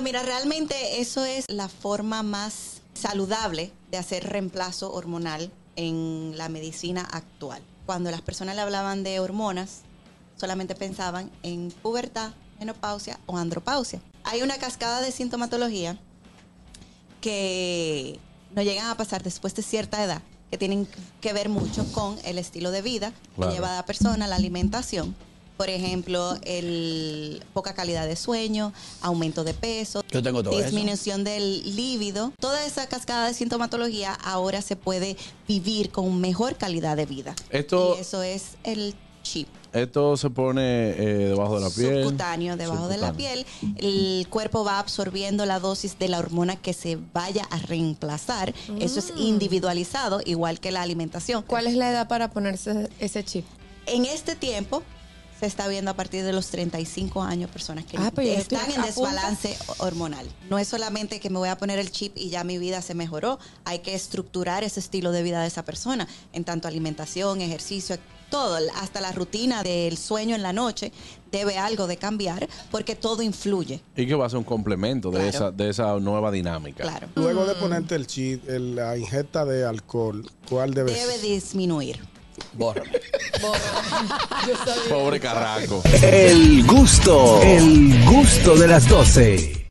Bueno, mira, realmente eso es la forma más saludable de hacer reemplazo hormonal en la medicina actual. Cuando las personas le hablaban de hormonas, solamente pensaban en pubertad, menopausia o andropausia. Hay una cascada de sintomatología que no llegan a pasar después de cierta edad, que tienen que ver mucho con el estilo de vida Claro. que lleva la persona, la alimentación. Por ejemplo, el poca calidad de sueño, aumento de peso, Yo tengo todo eso. disminución del líbido. Toda esa cascada de sintomatología ahora se puede vivir con mejor calidad de vida. Esto- y eso es el chip Esto se pone eh, debajo de la piel. subcutáneo debajo de la piel. El cuerpo va absorbiendo la dosis de la hormona que se vaya a reemplazar. Eso es individualizado, igual que la alimentación. ¿Cuál es la edad para ponerse ese chip? En este tiempo se está viendo a partir de los 35 años personas que Ah, están en desbalance hormonal. No es solamente que me voy a poner el chip y ya mi vida se mejoró. Hay que estructurar ese estilo de vida de esa persona, en tanto alimentación, ejercicio, todo, hasta la rutina del sueño en la noche debe algo de cambiar porque todo influye. Y que va a ser un complemento de, Claro. esa, de esa nueva dinámica. Claro. Luego de ponerte el chip, el- la ingesta de alcohol, ¿cuál debe, Debe disminuir. Bórrame. Pobre carraco. El gusto, el gusto de las 12.